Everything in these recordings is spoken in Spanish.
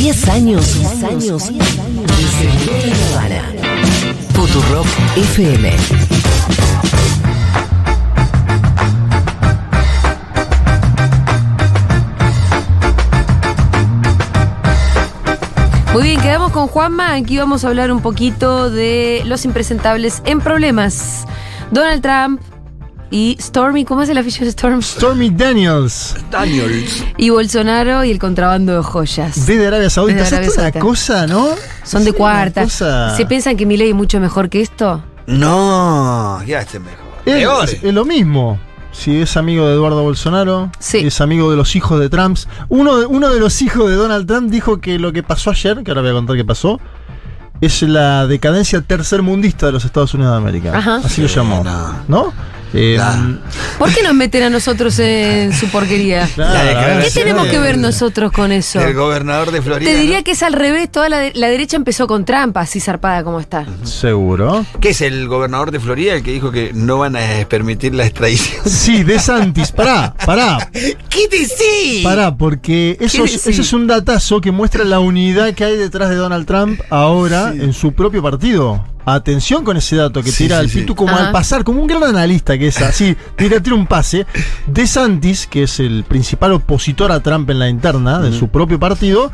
10 años, 10 años de Seguro Nirvana. Futurock FM. Muy bien, quedamos con Juanma. Aquí vamos a hablar un poquito de los impresentables en problemas. Donald Trump y Stormy, ¿cómo es el afiche de Storm? Stormy Daniels, Daniels. Y Bolsonaro y el contrabando de joyas. de Arabia Saudita. Desde Arabia Es una Saudita. cosa, ¿no? Son de cuarta. cosa- ¿Se piensan que mi ley es mucho mejor que esto? No, ya esté mejor. Es, Peor. es- es lo mismo. Si es amigo de Eduardo Bolsonaro, Sí. es amigo de los hijos de Trump. Uno de, uno de los hijos de Donald Trump dijo que lo que pasó ayer, que ahora voy a contar qué pasó, es la decadencia tercermundista de los Estados Unidos de América. Ajá. Así lo llamó. no. Eh, ¿Por qué nos meten a nosotros en su porquería? ¿Qué tenemos que ver nosotros con eso? El gobernador de Florida. Te diría ¿no? que es al revés, toda la, de- la derecha empezó con Trump, así zarpada como está. Seguro. ¿Qué es el gobernador de Florida el que dijo que no van a permitir la extradición? Sí, de Santis. Pará, pará. ¿Qué decís? Pará, porque eso, eso es un datazo que muestra la unidad que hay detrás de Donald Trump ahora en su propio partido. Atención con ese dato que Sí, tira sí, al sí. Pitu como Ajá. al pasar, como un gran analista que es así, tira, tira un pase. De Santis, que es el principal opositor a Trump en la interna de su propio partido,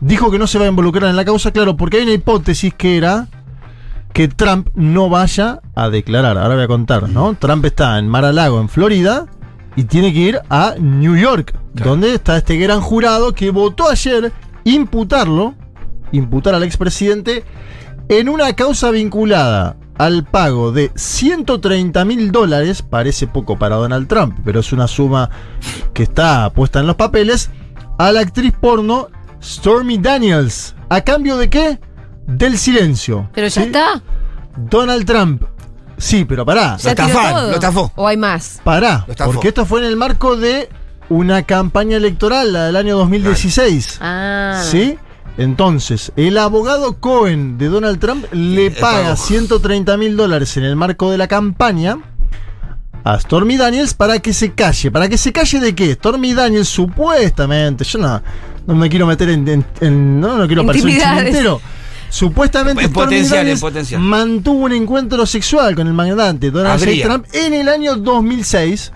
dijo que no se va a involucrar en la causa, claro, porque hay una hipótesis que era que Trump no vaya a declarar. Ahora voy a contar, ¿no? Trump está en Mar-a-Lago, en Florida, y tiene que ir a New York, Claro. donde está este gran jurado que votó ayer imputarlo, imputar al expresidente, en una causa vinculada al pago de 130 mil dólares, parece poco para Donald Trump, pero es una suma que está puesta en los papeles, a la actriz porno Stormy Daniels. ¿A cambio de qué? Del silencio. Pero ya ¿sí? está. Donald Trump. Sí, pero pará. Lo todo. lo estafó. ¿O hay más? Pará. Lo estafó. Porque esto fue en el marco de una campaña electoral, la del año 2016. Ah. ¿Sí? Entonces, el abogado Cohen de Donald Trump le Eh, paga pagó. 130 mil dólares en el marco de la campaña a Stormy Daniels para que se calle. ¿Para que se calle de qué? Stormy Daniels supuestamente, yo no, no me quiero meter en... en- en- no, no quiero parecer un chimentero. Supuestamente potencial, potencial. mantuvo un encuentro sexual con el magnate Donald J. Trump en el año 2006.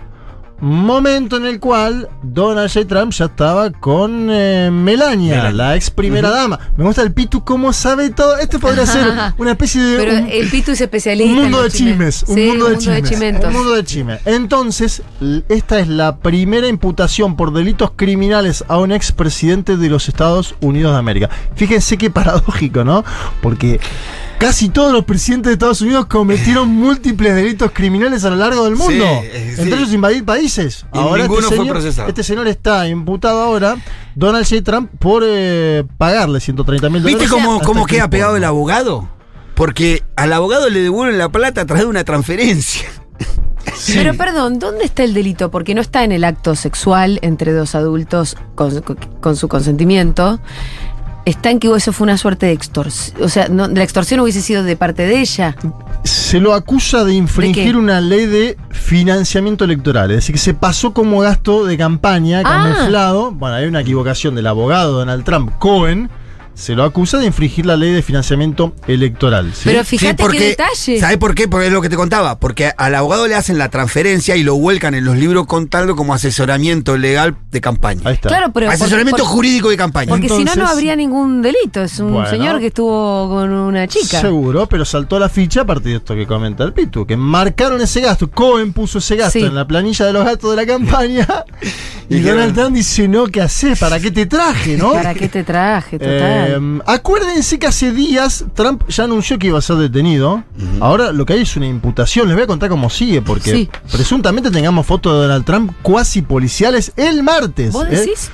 Momento en el cual Donald J. Trump ya estaba con eh, Melania, Melania. la ex primera dama. Me gusta el Pitu, cómo sabe todo. Este podría ser una especie de. Pero un- el Pitu es especialista. un en mundo de los chismes, un Sí, mundo de un chismes. chimentos. un mundo de chismes. Entonces, esta es la primera imputación por delitos criminales a un expresidente de los Estados Unidos de América. Fíjense qué paradójico, ¿no? Porque casi todos los presidentes de Estados Unidos cometieron múltiples delitos criminales a lo largo del mundo. Sí, eh, Entre sí. ellos invadir países. Y ninguno fue procesado. Este señor está imputado ahora, Donald J. Trump, por eh, pagarle 130 mil dólares. ¿Viste cómo, que queda pegado el abogado? Porque al abogado le devuelven la plata a través de una transferencia. Sí. Pero perdón, ¿dónde está el delito? Porque no está en el acto sexual entre dos adultos con su consentimiento. Está en que eso fue una suerte de extorsión. O sea, no, la extorsión hubiese sido de parte de ella. se lo acusa de ¿De infringir una ley de financiamiento electoral. Es decir, que se pasó como gasto de campaña Ah. camuflado. Bueno, hay una equivocación del abogado Donald Trump, Cohen. Se lo acusa de infringir la ley de financiamiento electoral. ¿sí? Pero fíjate qué detalle. ¿Sabes por qué? Porque es lo que te contaba. Porque al abogado le hacen la transferencia y lo vuelcan en los libros contando como asesoramiento legal de campaña. Ahí está. Claro, pero. asesoramiento porque- jurídico de campaña. Porque si no, no habría ningún delito. Es un Bueno. señor que estuvo con una chica. Seguro, pero saltó la ficha a partir de esto que comenta el Pitu, que marcaron ese gasto. Cohen puso ese gasto Sí. en la planilla de los gastos de la campaña. y Donald Trump dice, no, ¿qué haces? ¿Para qué te traje, no? ¿Para qué te traje? Total. Eh, acuérdense que hace días Trump ya anunció que iba a ser detenido. Ahora lo que hay es una imputación. Les voy a contar cómo sigue, porque Sí. presuntamente tengamos fotos de Donald Trump cuasi policiales el martes. ¿Vos ¿eh? decís?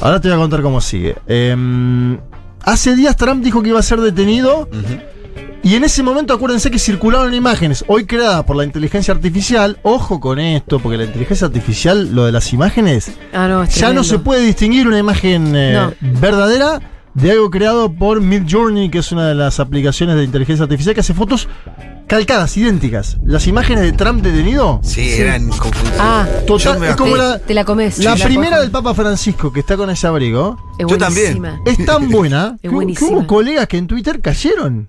Ahora te voy a contar cómo sigue. Eh, hace días Trump dijo que iba a ser detenido. Y en ese momento acuérdense que circularon imágenes, hoy creadas por la inteligencia artificial. Ojo con esto, porque la inteligencia artificial, lo de las imágenes, Ah, no, ya no se puede distinguir una imagen eh, No. verdadera de algo creado por Midjourney, que es una de las aplicaciones de inteligencia artificial que hace fotos calcadas, idénticas. Las imágenes de Trump detenido. Sí, eran confusas. Ah, Total, Yo me es como te, la, te la comes. la Sí, primera del Papa Francisco que está con ese abrigo. Es Yo también. Es tan buena Es que, buenísima. que hubo colegas que en Twitter cayeron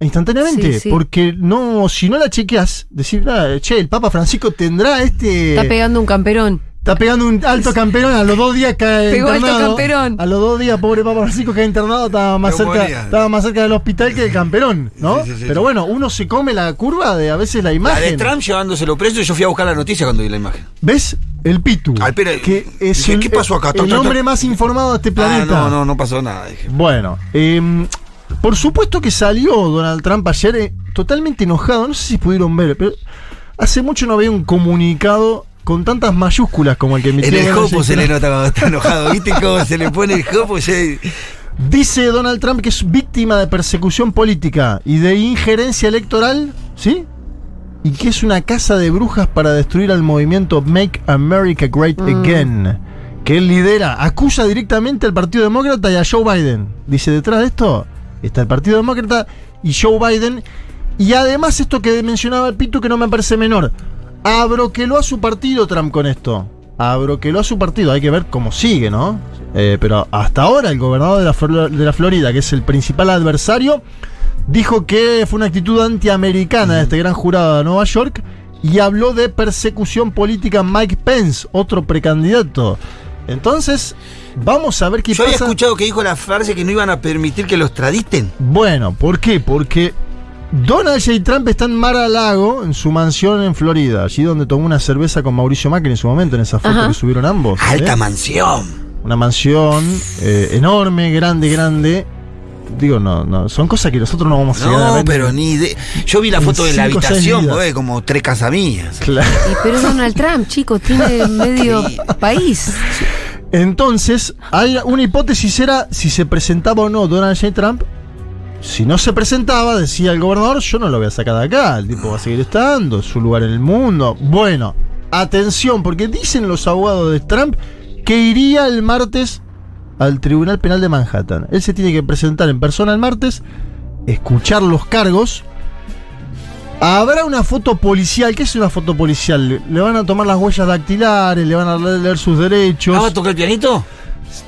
instantáneamente. Sí, sí. Porque no, si no la chequeas, decir, ah, che, el Papa Francisco tendrá este. Está pegando un camperón. Está pegando un alto camperón, a los dos días cae Pegó alto internado. camperón. A los dos días, pobre Papa Francisco cae internado, estaba más, cerca, estaba más cerca del hospital que del camperón, ¿no? Sí, sí, sí, Pero sí. bueno, uno se come la curva de a veces la La imagen. de Trump llevándoselo preso, yo fui a buscar la noticia cuando vi la imagen. ¿Ves? El Pitu. Al pero- que es dije, el, ¿qué pasó acá? el hombre más informado de este planeta. Ah, no, no, no pasó nada. Dije. Bueno, em, por supuesto que salió Donald Trump ayer eh, totalmente enojado. No sé si pudieron ver, pero hace mucho no había un comunicado con tantas mayúsculas como el que emitió En el Donald jopo se le Trump. nota cuando está enojado. ¿Viste cómo se le pone el jopo? Ya- Dice Donald Trump que es víctima de persecución política y de injerencia electoral, ¿sí? Y que es una casa de brujas para destruir al movimiento Make America Great Again. Que él lidera, acusa directamente al Partido Demócrata y a Joe Biden. Dice, detrás de esto está el Partido Demócrata y Joe Biden. Y además esto que mencionaba el Pito que no me parece menor. Abroqueló a su partido Trump con esto. Abroqueló a su partido. Hay que ver cómo sigue, ¿no? Eh, pero hasta ahora el gobernador de la, Flor- de la Florida, que es el principal adversario, dijo que fue una actitud antiamericana de este gran jurado de Nueva York y habló de persecución política Mike Pence, otro precandidato. Entonces, vamos a ver qué Yo había pasa. escuchado que dijo la frase que no iban a permitir que los tradisten. Bueno, ¿por qué? Porque Donald J. Trump está en Mar a Lago, en su mansión en Florida, allí donde tomó una cerveza con Mauricio Macri en su momento, en esa foto Ajá. que subieron ambos. Alta ¿eh? mansión. Una mansión eh, enorme, grande, grande. Digo, no, no, son cosas que nosotros no vamos a llegar a No, ver. pero ni de... Yo vi la foto de la habitación, joder, como tres casas mías. Claro. Y pero es Donald Trump, chicos, tiene medio país. Entonces, hay una hipótesis era si se presentaba o no Donald J. Trump. Si no se presentaba, decía el gobernador, yo no lo voy a sacar de acá, el tipo va a seguir estando, su lugar en el mundo. Bueno, atención, porque dicen los abogados de Trump que iría el martes al Tribunal Penal de Manhattan. Él se tiene que presentar en persona el martes, escuchar los cargos. Habrá una foto policial. ¿Qué es una foto policial? Le- Le van a tomar las huellas dactilares, le van a leer sus derechos. ¿Ah, va a tocar el pianito?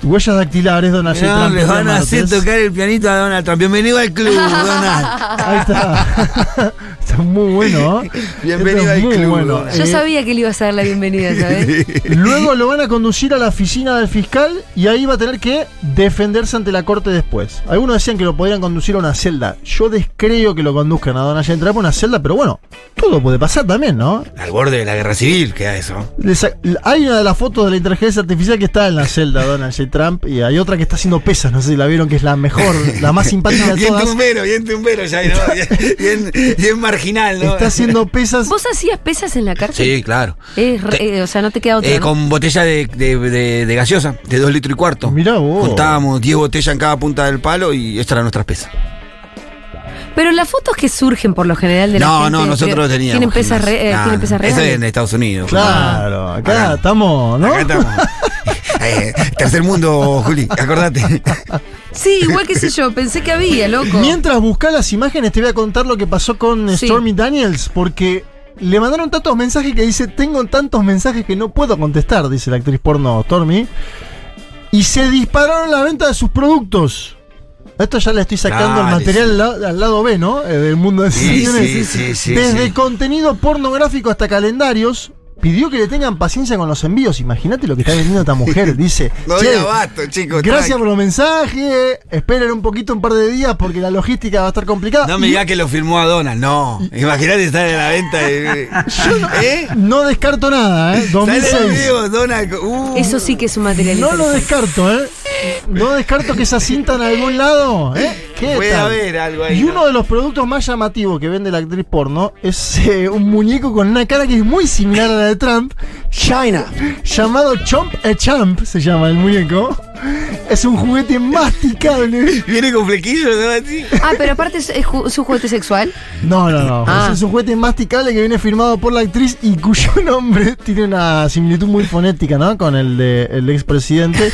Huellas dactilares, Donald. No, Trump. le el día van a hacer martes. tocar el pianito a Donald Trump. Bienvenido al club, Donald. Ahí está. está muy bueno. ¿eh? Bienvenido Esto al muy club, bueno. Yo Eh, sabía que le ibas a dar la bienvenida, ¿sabes? Luego lo van a conducir a la oficina del fiscal y ahí va a tener que defenderse ante la corte después. Algunos decían que lo podrían conducir a una celda. Yo descreo que lo conduzcan a Donald. Trump a una celda, pero bueno, todo puede pasar también, ¿no? Al borde de la guerra civil queda eso. Hay una de las fotos de la inteligencia artificial que está en la celda Donald J. Trump y hay otra que está haciendo pesas, no sé si la vieron, que es la mejor, la más simpática de Bien todas. tumbero, bien tumbero ya, ¿no? Bien, bien, bien marginal, ¿no? Está haciendo pesas. ¿Vos hacías pesas en la cárcel? Sí, claro. Es re- Te- eh, o sea, no te queda otra. Eh, ¿no? con botella de, de, de- de gaseosa, de dos litros y cuarto. Mirá vos. Contábamos 10 botellas en cada punta del palo y esta era nuestra pesa. Pero las fotos que surgen por lo general de la No, gente no, nosotros que lo teníamos. Tienen pesas, re- eh, tienen pesas Eso reales. es en Estados Unidos. Claro, acá Acá. estamos, ¿no? Acá estamos. Eh, tercer mundo, Juli, acordate. Sí, igual que sé yo, pensé que había, loco. Mientras buscas las imágenes, te voy a contar lo que pasó con Sí. Stormy Daniels, porque le mandaron tantos mensajes que dice: Tengo tantos mensajes que no puedo contestar, dice la actriz porno Stormy. Y se dispararon la venta de sus productos. Esto ya le estoy sacando el material sí. al, la- al lado B, ¿no? Eh, del mundo de Sí, sensaciones. sí, sí, sí, Desde sí. contenido pornográfico hasta calendarios. Pidió que le tengan paciencia con los envíos. Imagínate lo que está vendiendo esta mujer. Dice: No "Che, doy abasto, chicos. Gracias tranqui. por los mensajes. Esperen un poquito, un par de días, porque la logística va a estar complicada. No me digas que lo firmó a Donald, no. Imagínate estar en la venta de. ¿Eh? no descarto nada, ¿eh? Sale el 2006. video, Donald. Uh. Eso sí que es un material No lo descarto, ¿eh? No descarto que esa cinta en algún lado, ¿eh? ¿Qué Puede tal? haber algo ahí. Y ¿no? uno de los productos más llamativos que vende la actriz porno es eh, un muñeco con una cara que es muy similar a la de Trump. China. Llamado Chomp a Champ, se llama el muñeco. Es un juguete masticable. Viene con flequillos, ¿no? Así. Ah, pero aparte es, es ju- un juguete sexual. No, no, no. Ah. Es un juguete masticable que viene firmado por la actriz y cuyo nombre tiene una similitud muy fonética, ¿no? Con el del expresidente.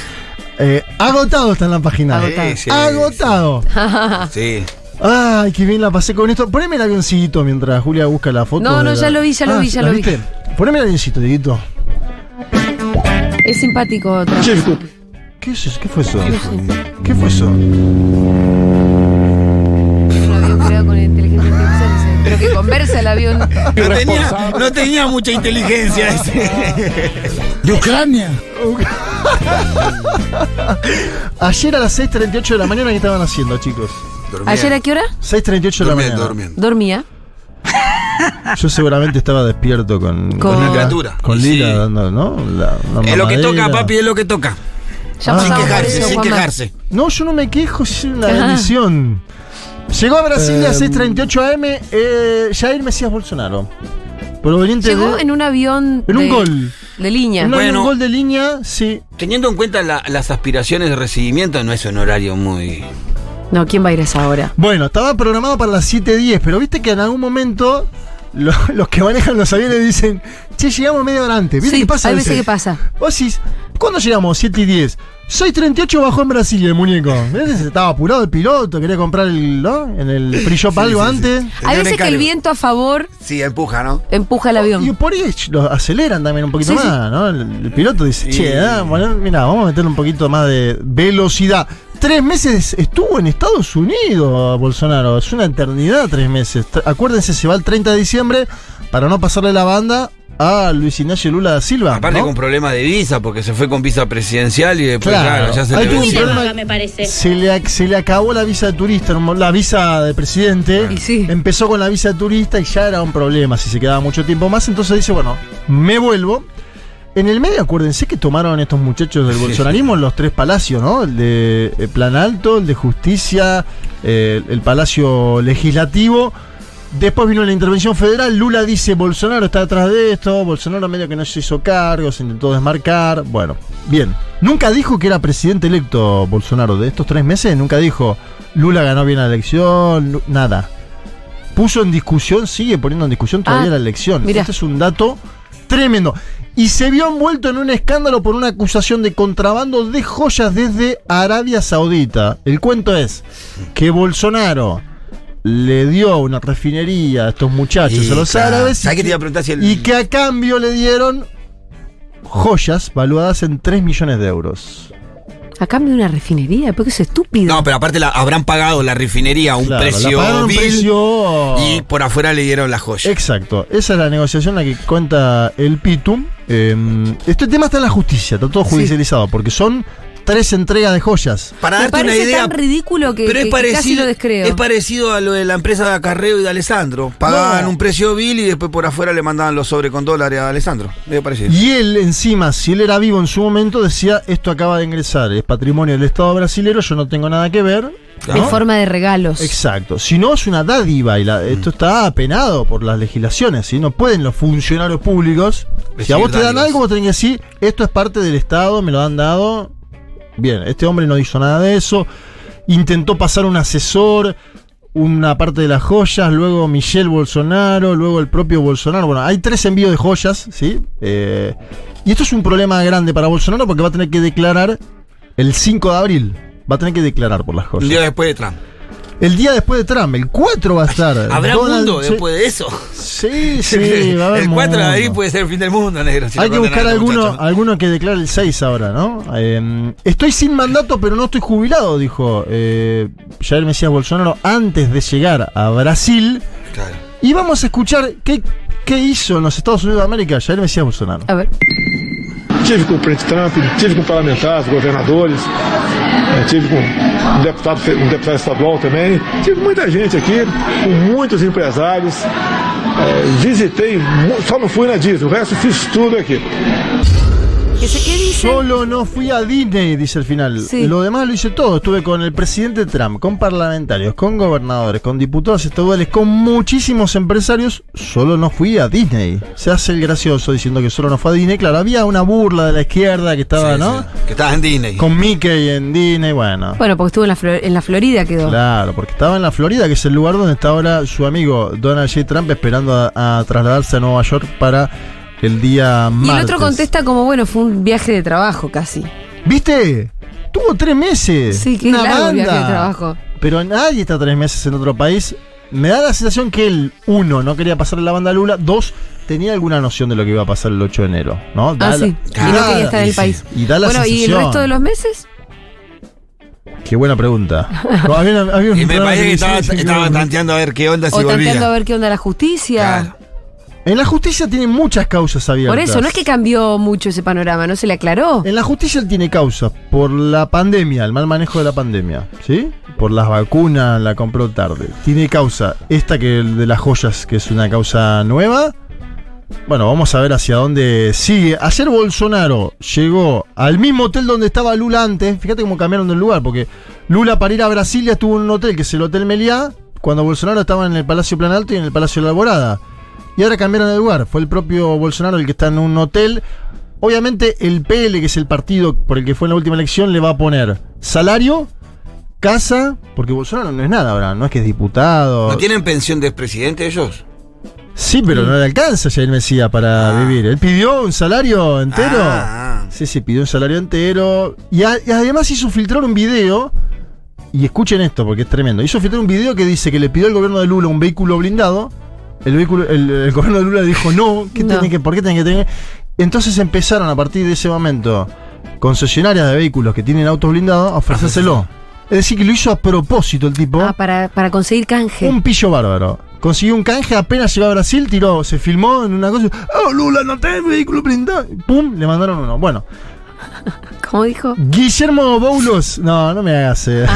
Eh, agotado está en la página. Agotado. Sí, sí, Agotado. Sí. Ay, qué bien la pasé con esto. Poneme el avioncito mientras Julia busca la foto. No, no, la- ya lo vi, ya lo Ah, vi, ya ¿la lo vi. Poneme el avioncito, Dieguito. Es simpático. otra. ¿Qué es eso? ¿Qué fue eso? ¿Qué fue eso? Un avión creado con inteligencia artificial. Pero que conversa el avión. No tenía, no tenía mucha inteligencia ese. De Ucrania. Ayer a las 6.38 de la mañana, ¿qué estaban haciendo, chicos? ¿Ayer a qué hora? 6.38 de la mañana. durmiendo. Dormía. Yo seguramente estaba despierto con, Con- Lila-. Con Lila sí. dando, ¿no? La- Es lo que toca, papi, es lo que toca. Ah. Sin quejarse, eso, sin Juanma. quejarse. No, yo no me quejo, es una bendición. Llegó a Brasil a Em. las 6.38 AM eh, Jair Mesías Bolsonaro. Proveniente Llegó de... en un avión. en un de- gol. De línea. Un, Bueno. gol de línea, sí. Teniendo en cuenta la- las aspiraciones de recibimiento, no es un horario muy. No, ¿quién va a ir a esa hora? Bueno, estaba programado para las 7.10, pero viste que en algún momento lo- los que manejan los aviones dicen, che, llegamos media hora antes. ¿Viste Sí, qué pasa? hay veces que pasa. Vos decís, ¿cuándo llegamos? 7 y 10. 6.38 bajó en Brasil el muñeco. ¿Ves? Estaba apurado el piloto, quería comprar el, ¿no? en el free shop Sí, algo sí, sí. antes. Hay Tenía un veces que el viento a favor Sí, empuja, ¿no? empuja el Y avión. por ahí lo aceleran también un poquito Sí, sí. más, ¿no? El, el piloto dice, Sí. che, ah, bueno, mira, vamos a meterle un poquito más de velocidad. Tres meses estuvo en Estados Unidos, Bolsonaro. Es una eternidad, tres meses. Acuérdense, se va el 30 de diciembre para no pasarle la banda a Luis Ignacio Lula da Silva. Aparte ¿no? con problema de visa, porque se fue con visa presidencial y después, Claro. claro, ya se le un problema. Droga, me parece. Se le, se le acabó la visa de turista, no- la visa de presidente. Y sí. Empezó con la visa de turista y ya era un problema si se quedaba mucho tiempo más. Entonces dice, bueno, me vuelvo. En el medio, acuérdense que tomaron estos muchachos del Sí. bolsonarismo los tres palacios, ¿no? El de eh, Plan Alto, el de Justicia, eh, el Palacio Legislativo. Después vino la intervención federal. Lula dice: Bolsonaro está detrás de esto. Bolsonaro medio que no se hizo cargo, se intentó desmarcar. Bueno, bien. Nunca dijo que era presidente electo Bolsonaro. De estos tres meses, nunca dijo Lula ganó bien la elección. Nada. Puso en discusión, sigue poniendo en discusión todavía Ah, la elección. mirá. Este es un dato tremendo. Y se vio envuelto en un escándalo por una acusación de contrabando de joyas desde Arabia Saudita. El cuento es que Bolsonaro le dio una refinería a estos muchachos, Y, a los claro, árabes, ¿sabés y que te que- iba a preguntar si el- y que a cambio le dieron joyas valuadas en 3 millones de euros. A cambio de una refinería, porque es estúpido. No, pero aparte la, habrán pagado la refinería a un Claro, precio vil y por afuera le dieron la joya. Exacto, esa es la negociación la que cuenta el Pitum. Eh, este tema está en la justicia, está todo Sí. judicializado, porque son tres entregas de joyas. Para Me darte una parece idea. tan ridículo que, pero es que- casi parecido, lo descreo. es parecido a lo de la empresa de Acarreo y de Alessandro. Pagaban No. un precio vil y después por afuera le mandaban los sobres con dólares a Alessandro. Medio parecido. Y él, encima, si él era vivo en su momento, decía: Esto acaba de ingresar, es patrimonio del Estado brasilero, yo no tengo nada que ver. De ¿no? forma de regalos. Exacto. Si no, es una dádiva y la- esto está apenado por las legislaciones. ¿sí? No pueden los funcionarios públicos. si a vos te dan dádivas. algo, vos tenés que decir: Esto es parte del Estado, me lo han dado. Bien, este hombre no hizo nada de eso. Intentó pasar un asesor, una parte de las joyas, luego Michelle Bolsonaro, luego el propio Bolsonaro. Bueno, hay tres envíos de joyas, ¿sí? Eh, y esto es un problema grande para Bolsonaro porque va a tener que declarar el 5 de abril. Va a tener que declarar por las Un joyas. día después de Trump. El día después de Trump, el 4 va a estar. ¿Habrá Donald- mundo después de eso? Sí, sí, va a haber el 4 de mundo. abril puede ser el fin del mundo, negro. si Hay que buscar alguno, alguno que declare el 6 ahora, ¿no? Eh, estoy sin mandato, pero no estoy jubilado, dijo eh, Jair Mesías Bolsonaro antes de llegar a Brasil. Claro. Y vamos a escuchar qué, qué hizo en los Estados Unidos de América Jair Mesías Bolsonaro. A ver. Tive com o presidente Trump, tive com parlamentares, governadores, eh, tive com um deputado, um deputado estadual também. Tive muita gente aqui, com muitos empresários. Eh, visitei, só não fui na Disney, o resto fiz tudo aqui. ¿Qué, se, ¿Qué dice? Solo no fui a Disney, dice el final. Sí. Lo demás lo hice todo. Estuve con el presidente Trump, con parlamentarios, con gobernadores, con diputados estaduales, con muchísimos empresarios. Solo no fui a Disney. Se hace el gracioso diciendo que solo no fue a Disney. Claro, había una burla de la izquierda que estaba, Sí, ¿no? sí, Que estaba en Disney. Con Mickey en Disney, bueno. Bueno, porque estuvo en la, Flor- en la Florida, quedó. Claro, porque estaba en la Florida, que es el lugar donde está ahora su amigo Donald J. Trump esperando a, a trasladarse a Nueva York para el día Y martes. el otro contesta como, bueno, fue un viaje de trabajo casi. ¿Viste? Estuvo tres meses. Sí, qué Una largo el viaje de banda. trabajo. Pero nadie está tres meses en otro país. Me da la sensación que él, uno, no quería pasarle la banda a Lula, dos, tenía alguna noción de lo que iba a pasar el 8 de enero. ¿no? Da Ah, la- sí. Y no quería estar en y el sí. país. Y da la bueno, ¿y el resto de los meses? Qué buena pregunta. No, había- había un Y me parece que estaba, estaba tanteando a ver qué onda si o tanteando a volvía. ver qué onda la justicia. Claro. En la justicia tiene muchas causas abiertas. Por eso, no es que cambió mucho ese panorama, ¿no se le aclaró? En la justicia él tiene causas por la pandemia, el mal manejo de la pandemia, ¿sí? Por las vacunas, la compró tarde. Tiene causa esta que el de las joyas, que es una causa nueva. Bueno, vamos a ver hacia dónde sigue. Ayer Bolsonaro llegó al mismo hotel donde estaba Lula antes. Fíjate cómo cambiaron del lugar, porque Lula para ir a Brasilia estuvo en un hotel que es el Hotel Meliá, cuando Bolsonaro estaba en el Palacio Planalto y en el Palacio de la Alborada. Y ahora cambiaron de lugar. Fue el propio Bolsonaro el que está en un hotel. Obviamente el PL, que es el partido por el que fue en la última elección, le va a poner salario, casa, porque Bolsonaro no es nada ahora, no es que es diputado. ¿No tienen pensión de expresidente ellos? Sí, pero no le alcanza Jair Mesías para Ah. vivir. Él pidió un salario entero. Ah, ah. Sí, sí, pidió un salario entero. Y, a- y además hizo filtrar un video. Y escuchen esto porque es tremendo. Hizo filtrar un video que dice que le pidió al gobierno de Lula un vehículo blindado. El, vehículo, el, el gobierno de Lula dijo no, ¿qué No. tiene que, ¿por qué tiene que tener? Entonces empezaron a partir de ese momento concesionarias de vehículos que tienen autos blindados a ofrecérselo. Es decir, que lo hizo a propósito el tipo. Ah, para, para conseguir canje. Un pillo bárbaro. Consiguió un canje, apenas llegó a Brasil, tiró, se filmó en una cosa. ¡Oh, Lula, no tenés vehículo blindado! ¡Pum! Le mandaron uno. Bueno, ¿Cómo dijo? Guillermo Boulos. No, no me hagas. eh.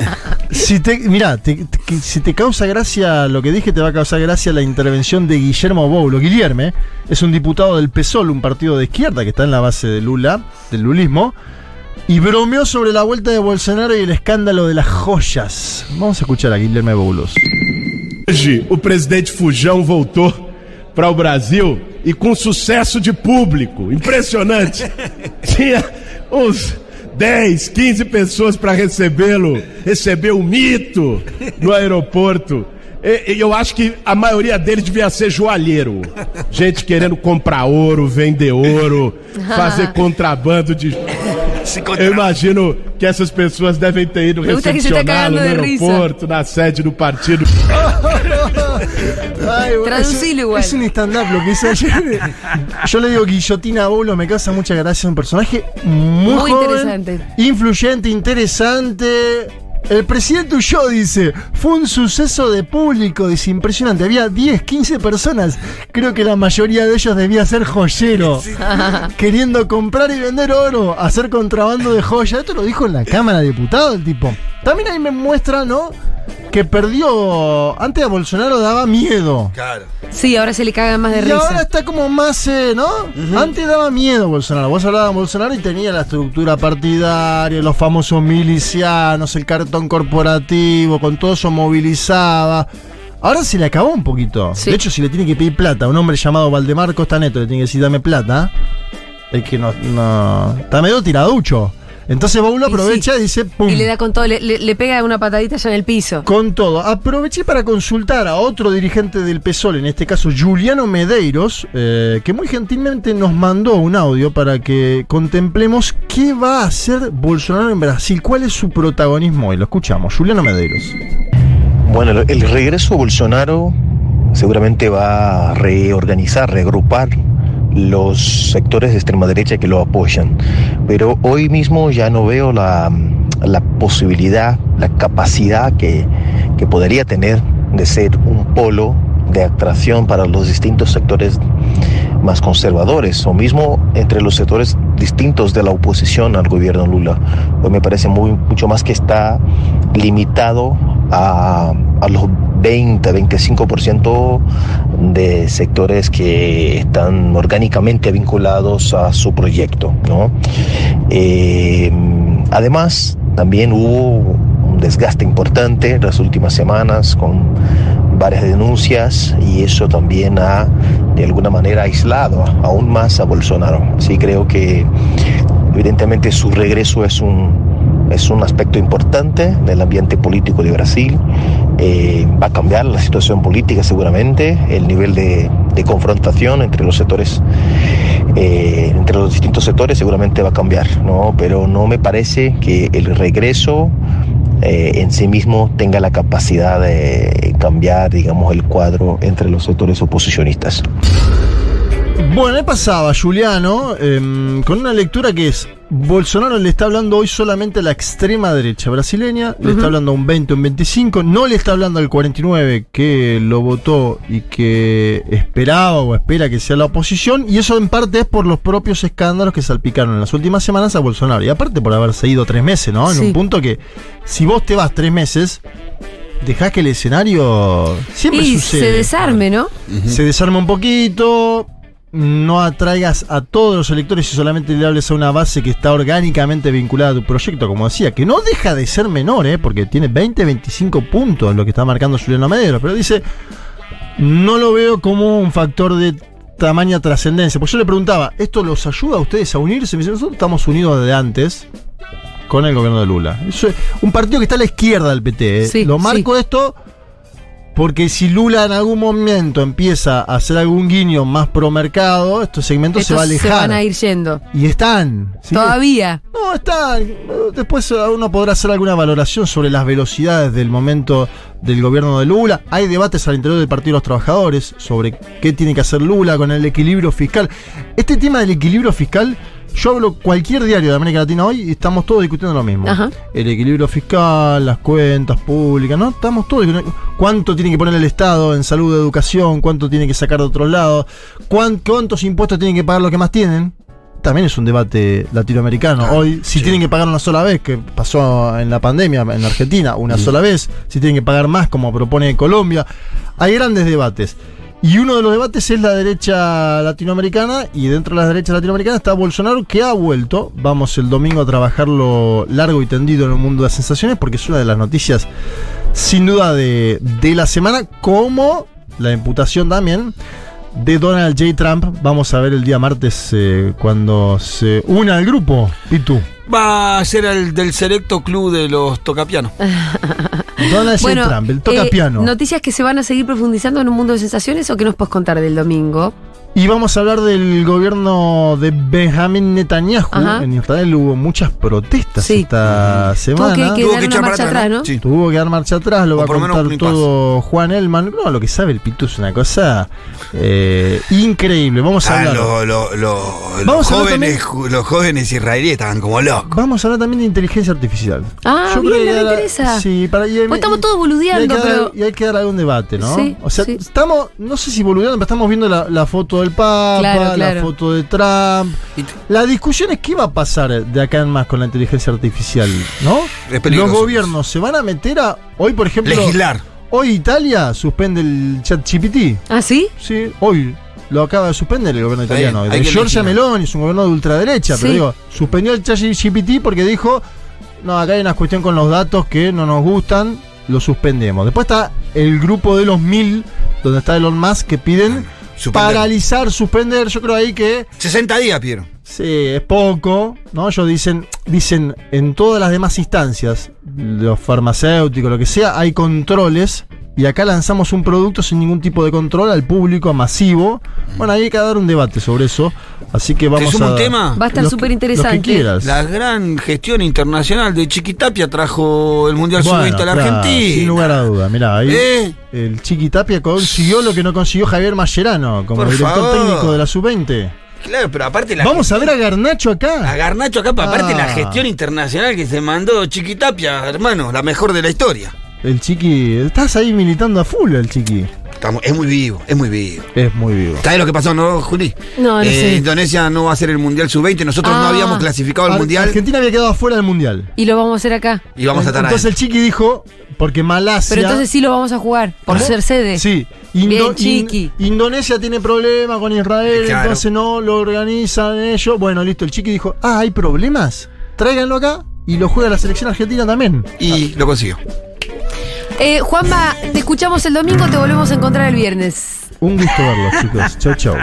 si te, mirá, te- te- si te causa gracia lo que dije, te va a causar gracia la intervención de Guillermo Boulos. Guillerme es un diputado del PSOL, un partido de izquierda que está en la base de Lula, del lulismo. Y bromeó sobre la vuelta de Bolsonaro y el escándalo de las joyas. Vamos a escuchar a Guillermo Boulos. Hoje, o presidente Fujão voltou para o Brasil e com sucesso de público. Impressionante. Tinha uns 10, 15 pessoas para recebê-lo. Recebeu o mito no aeroporto. E, e eu acho que a maioria deles devia ser joalheiro. Gente querendo comprar ouro, vender ouro, fazer contrabando de. Eu imagino que essas pessoas devem ter ido se recepcioná-lo no aeroporto, na sede do partido. Ay, bueno, Traducilo es, igual. Es un stand-up lo que hice ayer. Yo le digo guillotina a Bolo, me causa mucha gracia. Un personaje muy, Muy joven, interesante. Influyente, interesante. El presidente huyó, dice. Fue un suceso de público, dice. Impresionante. Había 10, 15 personas. Creo que la mayoría de ellos debía ser joyero. queriendo comprar y vender oro. Hacer contrabando de joya. Esto lo dijo en la Cámara de Diputados el tipo. También ahí me muestra, ¿no? Que perdió. Antes a Bolsonaro daba miedo. Claro. Sí, ahora se le cagan más de Y ahora risa. está como más, eh, ¿no? Antes daba miedo Bolsonaro. Vos hablabas de Bolsonaro y tenía la estructura partidaria, los famosos milicianos, el cartón corporativo, con todo eso movilizaba. Ahora se le acabó un poquito. Sí. De hecho, si le tiene que pedir plata a un hombre llamado Valdemar Costaneto, le tiene que decir dame plata. Es que no, no. Está medio tiraducho. Entonces Baulo Y aprovecha sí. y dice, ¡pum! Y le da con todo, le, le- le pega una patadita ya en el piso. Con todo, aproveché para consultar a otro dirigente del PSOL, en este caso Juliano Medeiros, eh, que muy gentilmente nos mandó un audio para que contemplemos qué va a hacer Bolsonaro en Brasil, cuál es su protagonismo hoy. Lo escuchamos, Juliano Medeiros. Bueno, el- el regreso de Bolsonaro seguramente va a reorganizar, reagrupar los sectores de extrema derecha que lo apoyan. Pero hoy mismo ya no veo la, la posibilidad, la capacidad que, que podría tener de ser un polo de atracción para los distintos sectores más conservadores o mismo entre los sectores distintos de la oposición al gobierno Lula. Hoy me parece muy, mucho más que está limitado a, a los 20, 25% de sectores que están orgánicamente vinculados a su proyecto. ¿no? Eh, además, también hubo un desgaste importante las últimas semanas con varias denuncias y eso también ha de alguna manera aislado aún más a Bolsonaro. Así creo que evidentemente su regreso es un, es un aspecto importante del ambiente político de Brasil. Eh, va a cambiar la situación política seguramente, el nivel de, de confrontación entre los sectores eh, entre los distintos sectores seguramente va a cambiar, ¿no? Pero no me parece que el regreso eh, en sí mismo tenga la capacidad de cambiar, digamos, el cuadro entre los sectores oposicionistas. Bueno, ahí pasaba Juliano em, con una lectura que es Bolsonaro le está hablando hoy solamente a la extrema derecha brasileña, le está hablando a un 20, un 25, no le está hablando al 49 que lo votó y que esperaba o espera que sea la oposición, y eso en parte es por los propios escándalos que salpicaron en las últimas semanas a Bolsonaro, y aparte por haberse ido tres meses, ¿no? En Sí. un punto que si vos te vas tres meses, dejás que el escenario siempre Y sucede se desarme, ¿no? se desarma un poquito, no atraigas a todos los electores y solamente le hables a una base que está orgánicamente vinculada a tu proyecto, como decía, que no deja de ser menor, ¿eh? porque tiene 20, 25 puntos lo que está marcando Juliano Medeiros, pero dice, no lo veo como un factor de tamaña trascendencia. Pues yo le preguntaba, ¿esto los ayuda a ustedes a unirse? Me dice, nosotros estamos unidos desde antes con el gobierno de Lula. Eso es un partido que está a la izquierda del PT. ¿eh? Sí, lo marco esto porque si Lula en algún momento empieza a hacer algún guiño más pro mercado, estos segmentos se Estos va a se alejar. van a ir yendo. Y están. ¿sí? Todavía. No, están. Después uno podrá hacer alguna valoración sobre las velocidades del momento del gobierno de Lula. Hay debates al interior del Partido de los Trabajadores sobre qué tiene que hacer Lula con el equilibrio fiscal. Este tema del equilibrio fiscal, yo hablo cualquier diario de América Latina hoy y estamos todos discutiendo lo mismo. Ajá. El equilibrio fiscal, las cuentas públicas, ¿no? Estamos todos discutiendo. ¿Cuánto tiene que poner el Estado en salud, educación? ¿Cuánto tiene que sacar de otros lados? ¿Cuán- ¿Cuántos impuestos tienen que pagar los que más tienen? También es un debate latinoamericano. Hoy, si tienen que pagar una sola vez, que pasó en la pandemia en Argentina, una sola vez, si tienen que pagar más, como propone Colombia, hay grandes debates. Y uno de los debates es la derecha latinoamericana, y dentro de la derecha latinoamericana está Bolsonaro, que ha vuelto. Vamos el domingo a trabajarlo largo y tendido en el mundo de las sensaciones, porque es una de las noticias, sin duda, de, de la semana, como la imputación también de Donald J. Trump. Vamos a ver el día martes eh, cuando se una al grupo, Pitu. Va a ser el del selecto club de los tocapianos. Donald. Bueno, Trump, el toca eh, piano. noticias que se van a seguir profundizando en un mundo de sensaciones o que nos puedes contar del domingo. Y vamos a hablar del gobierno de Benjamin Netanyahu. Ajá. En Israel hubo muchas protestas Sí. esta Tuvo semana. que, que Tuvo dar que echar marcha atrás, ¿no? ¿no? Sí. Tuvo que dar marcha atrás, lo O va a contar todo Juan Elman. No, lo que sabe el Pitu es una cosa eh, increíble. Vamos a Ah, hablar. lo- lo- lo- Vamos los, a hablar jóvenes, ju- los jóvenes israelíes estaban como locos. Vamos a hablar también de inteligencia artificial. Ah, Yo bien, creo que me era- interesa. Sí, para, y, Pues estamos todos y boludeando, hay que dar- pero- Y hay que dar algún debate, ¿no? Sí, o sea, sí. estamos, no sé si boludeando, pero estamos viendo la, la foto del Papa, Claro, claro. la foto de Trump. La discusión es qué va a pasar de acá en más con la inteligencia artificial, ¿no? Es peligroso. Los gobiernos se van a meter a. Hoy, por ejemplo. Legislar. Hoy Italia suspende el chat GPT. ¿Ah, sí? Sí, hoy lo acaba de suspender el gobierno italiano. bien, De Giorgia. Meloni es un gobierno de ultraderecha, pero digo, suspendió el chat GPT porque dijo, no, acá hay una cuestión con los datos que no nos gustan, lo suspendemos. Después está el grupo de los mil, donde está Elon Musk, que piden Suspender. paralizar, suspender. Yo creo ahí que 60 días, Piero. Sí, es poco, ¿no? Ellos dicen, dicen en todas las demás instancias, los farmacéuticos, lo que sea, hay controles. Y acá lanzamos un producto sin ningún tipo de control al público, masivo. Bueno, ahí hay que dar un debate sobre eso. Así que vamos suma a. un tema? Va a estar súper interesante. Los que quieras. La gran gestión internacional de Chiquitapia trajo el Mundial Bueno, Sub-20 a la claro, Argentina. Sin lugar a duda. Mirá, ahí ¿Eh? el Chiquitapia consiguió lo que no consiguió Javier Mascherano como Por director favor. técnico de la Sub-20. Claro, pero aparte la Vamos a ver a Garnacho a acá. Garnacho acá, pa- aparte Ah. la gestión internacional que se mandó Chiquitapia, hermano, la mejor de la historia. El Chiqui. Estás ahí militando a full, el Chiqui. Estamos- es muy vivo, es muy vivo. Es muy vivo. ¿Sabes lo que pasó, no, Juli? No, no Eh, sé. Indonesia no va a hacer el Mundial Sub-20. Nosotros no Ah. habíamos clasificado al Mundial Argentina había quedado afuera del mundial. Y lo vamos a hacer acá. y vamos a estar Entonces ahí. el Chiqui dijo, porque Malasia. Pero entonces sí lo vamos a jugar, por ¿Cómo? ser sede. Sí. Bien, Chiqui. Indonesia tiene problemas con Israel, Claro. entonces no lo organizan ellos. Bueno, listo. El Chiqui dijo, ah, hay problemas. Tráiganlo acá y lo juega la selección argentina también. Y lo consiguió. Eh, Juanma, te escuchamos el domingo, te volvemos a encontrar el viernes. Un gusto verlos, chicos. Chau, chau.